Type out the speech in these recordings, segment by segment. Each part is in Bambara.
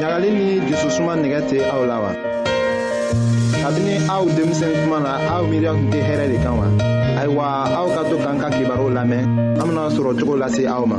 ɲagali ni jususuma nɛgɛ tɛ aw la wa kabini aw denmisɛn kuma na aw miiriya tun tɛ hɛrɛ de kan wa ayiwa aw ka to k'an ka kibaruw lamɛn an bena sɔrɔ cogo lase aw ma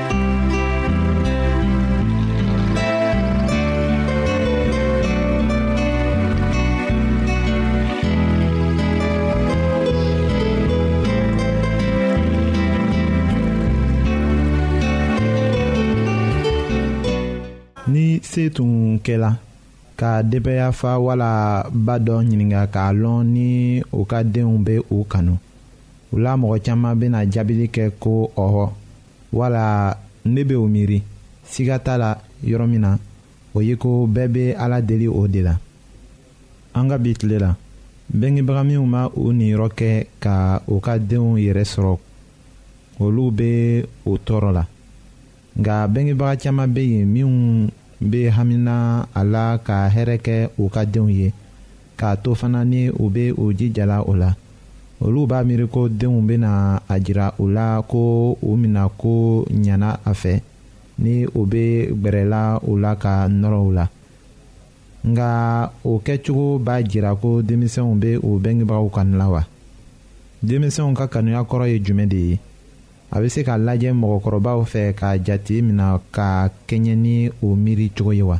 se tun kɛla ka denbaya fa wala ba dɔ ɲininka k'a lɔn ni u ka denw bɛ u kanu u la mɔgɔ caman bɛna jaabili kɛ ko ɔhɔ wala ne bɛ o miiri siga t'a la yɔrɔ min na o ye ko bɛɛ bɛ ala deli o de la an ka bi tile la bɛngebaga minnu ma u niyɔrɔ kɛ ka u ka denw yɛrɛ sɔrɔ olu bɛ u tɔɔrɔ la nka bɛngebaga caman bɛ yen minnu bɛ hamina a la ka hɛrɛ kɛ u ka denw ye k'a to fana ni u bɛ u jijala o la olu b'a miiri ko denw bɛna a jira u la ko u mina ko ɲana a fɛ ni u bɛ gbɛrɛla u la ka nɔrɔ u la nka o kɛcogo b'a jira ko denmisɛnw bɛ u bɛngebagaw kanu la wa denmisɛnw ka kanuya kɔrɔ ye jumɛn de ye a bɛ se ka lajɛ mɔgɔkɔrɔbaw fɛ ka jate mina ka kɛɲɛ ni o miiri cogo ye wa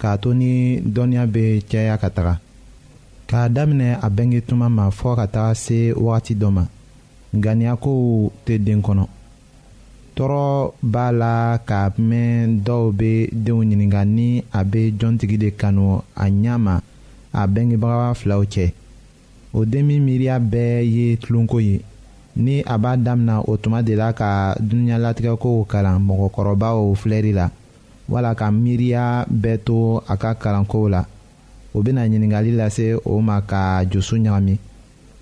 k'a to ni dɔnniya bɛ caya ka taga k'a daminɛ a bɛnge tuma ma fɔ ka taga se wagati dɔ ma ŋaniyakow tɛ den kɔnɔ tɔɔrɔ b'a la ka mɛn dɔw bɛ denw ɲininka ni a bɛ jɔntigi de kanu a ɲɛ ma a bɛngebaga filaw cɛ o den min miiriya bɛɛ ye tulonko ye ni a b'a daminɛ o tuma de la ka dunuya latigɛkow kalan mɔgɔkɔrɔbaw filɛri la wala ka miiriya bɛɛ to a ka kalankow la o bɛna ɲininkali lase o ma ka dusu ɲagami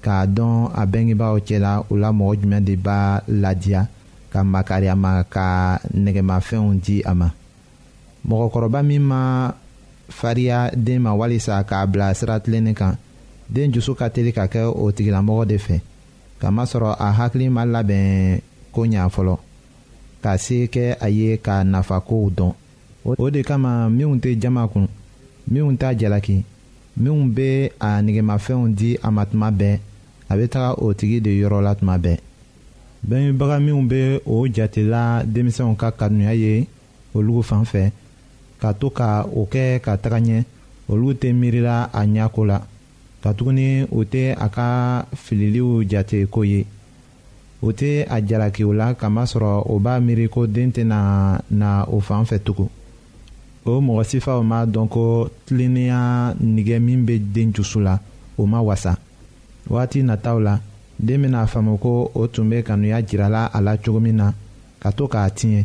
k'a dɔn a bɛngebaaw cɛla u la mɔgɔ jumɛn de b'a ladiya ka makari a ma ka nɛgɛmafɛnw di a ma mɔgɔkɔrɔba min ma fariya den ma walisa k'a bila sira tilennen kan den dusu ka teli ka kɛ o tigilamɔgɔ de fɛ kamasɔrɔ a hakili ma labɛn ko ɲɛ fɔlɔ ka se kɛ a ye k'a nafakow dɔn o de kama minnu tɛ jama kun minnu t'a jalaki minnu bɛ a negemafɛnw di a ma tuma bɛɛ a bɛ taga o tigi de yɔrɔ la tuma bɛɛ bangebaga minnu bɛ o jatela denmisɛnw ka kanuya ye olu fan fɛ ka to ka o kɛ ka taga ɲɛ olu tɛ miirila a ɲɛko la katuguni o tɛ a ka fililiw jate ko ye. o tɛ a jalaki o la kamasɔrɔ o b'a miiri ko den tɛna na o fan fɛ tugun o mɔgɔ sifaw m'a dɔn ko tilennenya nige min bɛ den dusu la o ma wasa waati nataw la den bɛna a faamu ko o tun bɛ kanuya jirala a la cogo min na ka to k'a tiɲɛ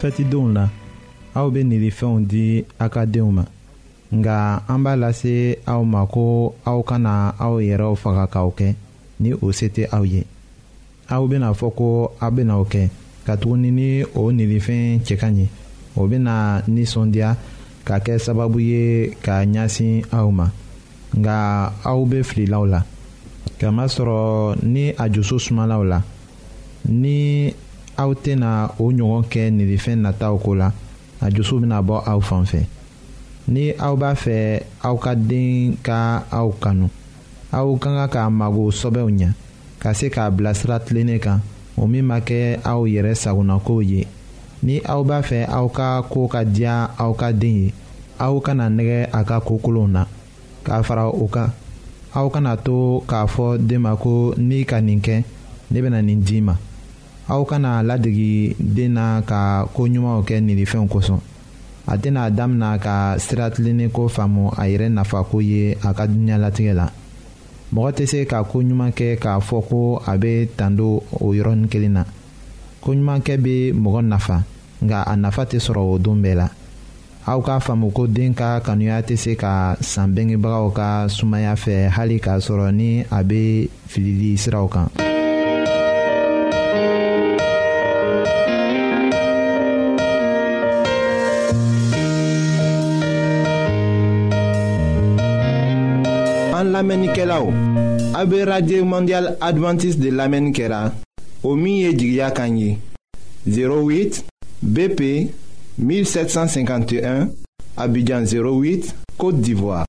fɛtidenw la aw bɛ nilifɛnw di a ka denw ma nka an b'a lase aw ma ko aw kana aw yɛrɛw faga k'aw kɛ ni o se tɛ aw ye aw bɛna fɔ ko aw bɛna o kɛ katuguni ni o nilifɛn cɛ ka ɲi o bɛna nisɔndiya ka kɛ sababu ye ka ɲɛsin aw ma nka aw bɛ fililaw la kamasɔrɔ ni a dusu sumalaw la ni aw tɛna o ɲɔgɔn kɛ nilifɛn nataw ko la a dusu bɛna bɔ aw fan fɛ ni aw b'a fɛ aw ka den ka aw kanu aw ka kan k'a mago sɔbɛw ɲɛ ka se k'a bilasira tilennen kan o min ma kɛ aw yɛrɛ sagonakow ye ni aw b'a fɛ aw ka ko ka diya aw ka den ye aw kana nɛgɛ a ka ko kolonw na k'a fara o kan aw kana to k'a fɔ den ma ko n'i ka nin kɛ ne bɛna nin d'i ma aw kana ladege den na ka ko ɲumanw kɛ nilifɛnw kosɔn a tɛna a damina ka sira tilennen ko faamu a yɛrɛ nafako ye a ka diɲɛlatigɛ la mɔgɔ tɛ se ka ko ɲuman kɛ k'a fɔ ko a bɛ tando o yɔrɔnin kelen na ko ɲumankɛ bɛ mɔgɔ nafa nka a nafa tɛ sɔrɔ o don bɛɛ la aw k'a faamu ko den ka kanuya tɛ se ka san bangebagaw ka sumaya fɛ hali k'a sɔrɔ ni a bɛ filili siraw kan. an lamɛnnikɛlaw a bɛ radio mondial adventiste de lamɛnni kɛra o min ye jigiya kan ye 08 bp 1751 abidjan 08 côte d'ivoire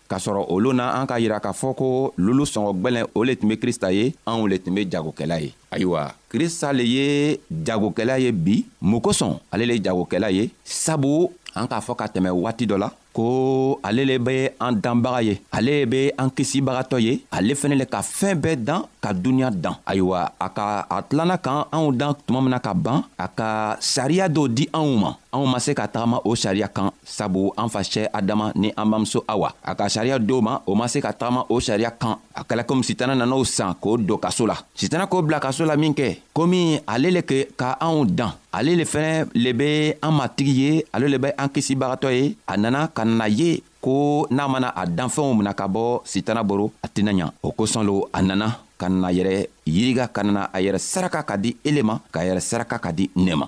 k'a sɔrɔ olu na an k'a yira k'a fɔ ko lulu sɔngɔ gwɛlɛn o le tun be krista ye anw le tun be jagokɛla ye ayiwa krista le ye jagokɛla ye bi mun kosɔn ale le ye jagokɛla ye sabu an k'a fɔ ka tɛmɛ waati dɔ la ko ale le be an danbaga ye ale le be an kisibagatɔ ye ale fɛnɛ le ka fɛɛn bɛɛ dan ka duniɲa dan ayiwa a ka a tilana kan anw dan tuma min na ka ban a ka sariya dɔw di anw ma anw ma se ka tagama o sariya kan sabu an fa cɛ adama ni an bamuso awa a ka sariya do ma o ma se ka tagama o sariya kan a kɛla komi sitana nan'o san k'o don kaso la sitana k'o bila kaso la min kɛ komi ale le ke ka anw dan ale le fɛnɛ le be an matigi ye ale le be an kisibagatɔ ye a nana ka na ye ko n'a mana a danfɛnw mina ka bɔ sitana boro a tɛna ɲa o kosɔn lo a nana ka na yɛrɛ yiriga ka nana a yɛrɛ saraka ka di ele ma k'a yɛrɛ saraka ka di ne ma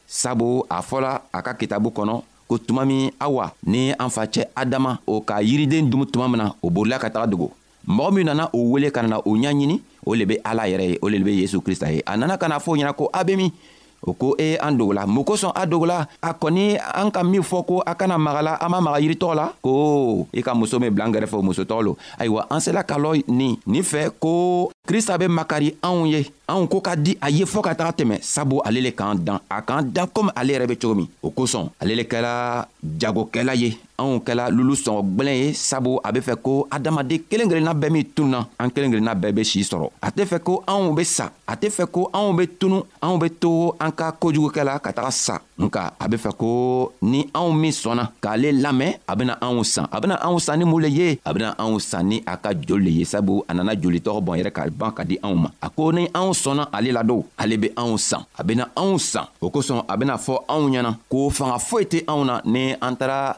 sabu a fɔla a ka kitabu kɔnɔ ko tuma min awa ni an facɛ adama o ka yiriden dumu tuma min na o bolila ka taga dogo mɔgɔ min nana o wele ka nana o ɲaɲini o le be ala yɛrɛ ye o le be yesu krista ye a nana ka na fɔ ɲɛna ko a be min o ko e an dogola mun kosɔn a dogola a kɔni an ka min fɔ ko a kana magala an ma maga yiri tɔgɔ la ko i ka muso min bila n kɛrɛfɛ o muso tɔgɔ lo ayiwa an sela ka lɔ nin nin fɛ ko krista be makari anw ye anw ko ka di a ye fɔɔ ka taga tɛmɛ sabu ale le k'an dan a k'an dan komi ale yɛrɛ be cogo min o kosɔn ale le kɛla jagokɛla ye anw kɛla lulu sɔngɔ gwɛlɛn ye sabu a be fɛ ko adamaden kelen kelenna bɛɛ min tununa an kelen kelenna bɛɛ be sii sɔrɔ a tɛ fɛ ko anw be sa a tɛ fɛ ko anw be tunu anw be to an ka kojugukɛ la ka taga sa nka a be fɛ ko ni anw min sɔnna k'ale lamɛn a bena anw san a bena anw san ni mun le ye a bena anw san ni a ka joli le ye sabu a nana joli tɔgɔ bɔn yɛrɛ ka ban ka di anw ma a ko ni anw sɔnna ale la don ale be anw san a bena anw san o kosɔn a bena fɔ anw ɲɛna ko fanga foyi tɛ anw na ni an taara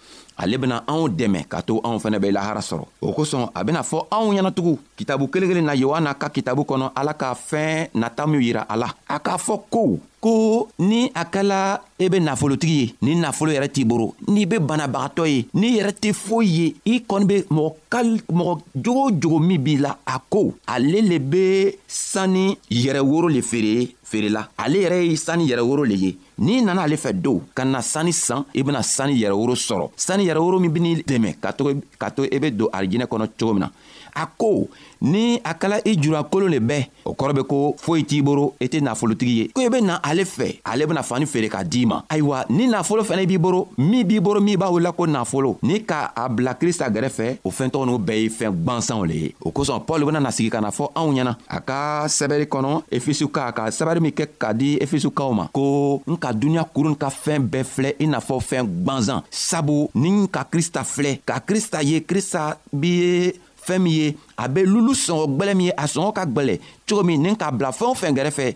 ale bena anw dɛmɛ k'a to anw fɛnɛ bɛ lahara sɔrɔ o kosɔn a bena fɔ anw ɲɛnatugun kitabu kelen kelen na yohana ka kitabu kɔnɔ ala ka fɛɛn nata minw yira a la a k'a fɔ ko ko ni a kɛla e be nafolotigi ye ni nafolo yɛrɛ t'i boro n'i be banabagatɔ ye n'i yɛrɛ tɛ foyi ye i kɔni be mɔgɔ kal mɔgɔ jogo o jogo min b'i la a ko ale le be sani yɛrɛ woro le feere feerela ale yɛrɛ ye sani yɛrɛ woro le ye n'i nana ale fɛ don ka na sani san i bɛna sani yɛrɛworo sɔrɔ sani yɛrɛworo min bɛn'i dɛmɛ ka to ka to e bɛ don arijinɛ kɔnɔ cogo min na a ko ni a kɛla i jurakolon le bɛɛ o kɔrɔ be ko foyi t'i boro i tɛ nafolotigi ye ko i be na ale fɛ ale bena fani feere ka d'i ma ayiwa ni nafolo fɛnɛ b'i boro min b'i boro min b'a wulila ko nafolo ni ka a bila krista gɛrɛfɛ o fɛɛntɔgɔ n'u bɛɛ ye fɛɛn gwansanw le ye o kosɔn pɔl bena na sigi ka na fɔ anw ɲɛna a ka sɛbɛri kɔnɔ efisuka ka sɛbɛri min kɛ ka di efisukaw ma ko n ka duniɲa kurun ka fɛɛn bɛɛ filɛ i n'a fɔ fɛɛn gwanzan sabu ni n ka krista filɛ ka krista ye krista bi ye fɛɛn min ye a be lulu sɔngɔ gwɛlɛ min ye a sɔngɔ ka gwɛlɛ cogo min ni n k'a bila fɛɛn o fɛn gɛrɛfɛ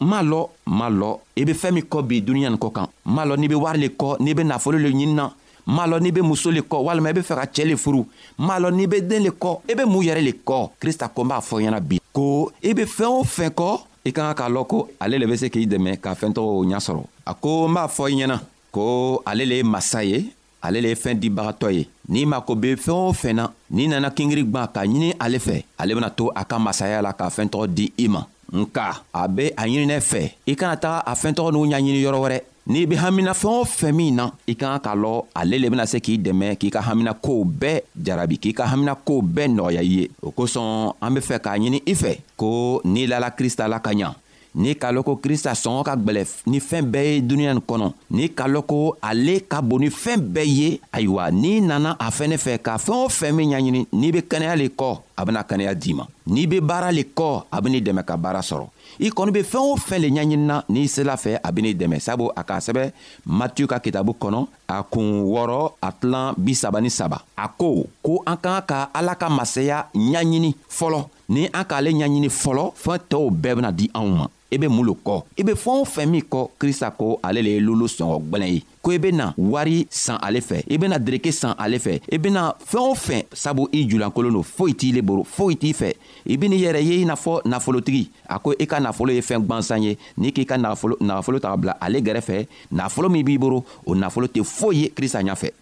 m'a lɔ m'a lɔ i be fɛɛn min kɔ bi duniɲa nin kɔ kan m'a lɔ n'i be wari le kɔ n'i be nafolo le ɲini na m'a lɔ n'i be muso le kɔ walima i be fɛ ka cɛɛ le furu m'a lɔ n'i be den le kɔ i be mun yɛrɛ le kɔ krista ko n b'a fɔ ɲɛna bi ko i be fɛɛn o fɛn kɔ i ka kan k'a lɔn ko ale le be se k'i dɛmɛ ka fɛɛn tɔgɔw ɲa sɔrɔ a ko n b'a fɔ i ɲɛna ko ale le ye masa ye ale le ye fɛɛn dibagatɔ ye n'i mako be fɛɛn o fɛn na n'i nana kingiri gwan ka ɲini ale fɛ ale bena to a ka masaya la k'a fɛɛn tɔgɔ di i ma nka a be a ɲininɛ fɛ i kana taga a fɛɛn tɔgɔ n'u ɲaɲini yɔrɔ wɛrɛ n'i be hamina fɛɛn o fɛn min na i ka kan k'a lɔ ale le bena se k'i dɛmɛ k'i ka hamina kow bɛɛ jarabi k'i ka hamina kow bɛɛ nɔgɔya i ye o kosɔn an be fɛ k'a ɲini i fɛ ko n'i lala krista la ka ɲa ni k'a lɔn ko krista sɔngɔ ka gwɛlɛ ni fɛɛn bɛɛ ye duniɲa nin kɔnɔ ni k'a lɔn ko ale ka bon ni fɛɛn bɛɛ ye ayiwa n'i nana a fɛnɛ fɛ ka fɛɛn o fɛn min ɲaɲini n'i be kɛnɛya le kɔ a bena kɛnɛya d'i ma n'i be baara le kɔ a ben'i dɛmɛ ka baara sɔrɔ i kɔni be fɛɛn o fɛn le ɲaɲinina n'i sela fɛ a ben'i dɛmɛ sabu a k'a sɛbɛ matiyu ka kitabu kɔnɔ a kun wɔɔrɔ a tilan bisaba ni saba a ko ko an k'an ka ala ka masaya ɲaɲini fɔlɔ ni an k'ale ɲaɲini fɔlɔ fɛn tɔw bɛɛ bena di anw ma i be mun lo kɔ i be fɛɛn o fɛn min kɔ krista ko ale le ye lolo sɔngɔ gwɛlɛn ye ko i bena wari san ale fɛ i bena dereke san ale fɛ i bena fɛɛn o fɛn sabu i julankolon don foyi t'i le boro foyi t'i fɛ i beni yɛrɛ ye i n'a fɔ nafolotigi a ko i ka nafolo ye fɛɛn gwansan ye n'i k'i ka nafolo ta ka bila ale gɛrɛfɛ nafolo min b'i boro o nafolo tɛ foyi ye krista ɲafɛ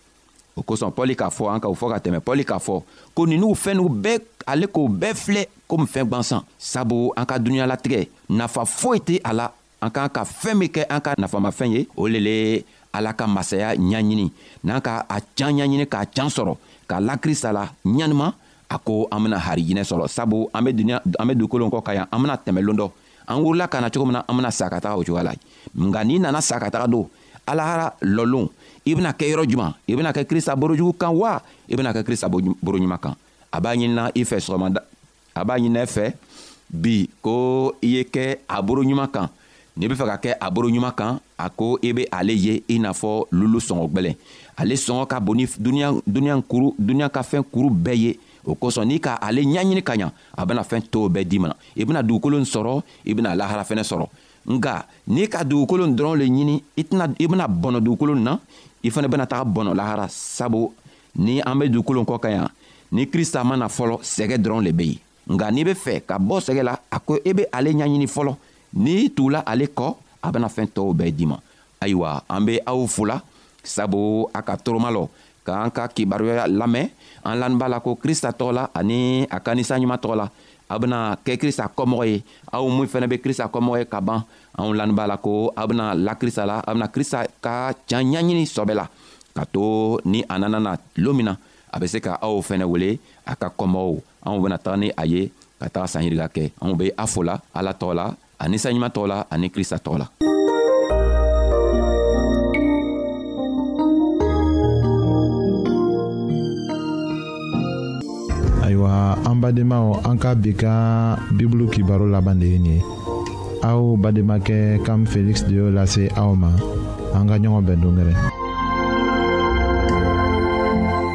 o kosɔn pɔli k'a fɔ an ka o fɔ ka tɛmɛ pɔli k'a fɔ ko ninnu fɛnw bɛɛ ale k'o bɛɛ filɛ komi fɛn gwansan sabu an ka dunuɲalatigɛ nafa foyi tɛ a la an k'an ka fɛn min kɛ an ka nafamafɛn ye o le le ala ka masaya ɲaɲini n'an ka a can ɲaɲini k'a can sɔrɔ ka la krista la ɲanima a ko an bena harijinɛ sɔrɔ sabu an be duniɲa an be dugukolo kɔ ka yan an bena tɛmɛlon dɔ an wurula ka na cogo min na an bena sa ka taga o cogoya la nka n'i nana sa ka taga don alahara lɔlon i bena kɛ yɔrɔ juman i bena kɛ krista borojugu kan wa i bena kɛ krista boroɲuman kan a b'a ɲinina i fɛ sɔgɔmada a b'a ɲinina i fɛ bi ko i ye kɛ a boroɲuman kan n'i be fɛ ka kɛ a boroɲuman kan a ko i be ale ye i n'a fɔ lulu sɔngɔ gwɛlɛn ale sɔngɔ ka bon ni duniɲa kuru duniɲa ka fɛn kuru bɛɛ ye o kosɔn n'i ka ale ɲaɲini ka ɲa a bena fɛɛn tow bɛɛ di ma i bena dugukolo n sɔrɔ i bena lahara fɛnɛ sɔrɔ nga n'i ka dugukolo n dɔrɔn le ɲini i tɛna i bena bɔnɔ dugukolo na i fɛnɛ bena taga bɔnɔ lahara sabu ni an be dugukolo kɔ ka yan ni krista ma na fɔlɔ sɛgɛ dɔrɔn le be yen nka n'i be fɛ ka bɔ sɛgɛ la a ko i e be ale ɲaɲini fɔlɔ n'i tugula ale kɔ a bena fɛɛn tɔɔw bɛɛ di ma ayiwa an be aw fola sabu a ka toroma lɔ k'an ka kibaruya lamɛn an lani b'a la ko krista tɔgɔ la ani a ka nisa ɲuman tɔgɔ la aw bena kɛ krista kɔmɔgɔ ye aw min fɛnɛ be krista kɔmɔgɔ ye ka ban anw lani b'a la ko aw bena la krista la aw bena krista ka can ɲaɲini sɔbɛ la ka to ni a nana na loon min na a be se ka aw fɛnɛ wele a ka kɔmɔgɔw anw bena taga ni a ye ka taga sanyirika kɛ anw be a fola ala tɔgɔ la ani saɲuman tɔgɔ la ani krista tɔgɔ la ayiwa an badenmaw an ka bi ka bibulu kibaro laban de ye nin ye aw bademakɛ kam feliksi de y'o lase aw ma an ka ɲɔgɔn bɛn dongɛrɛ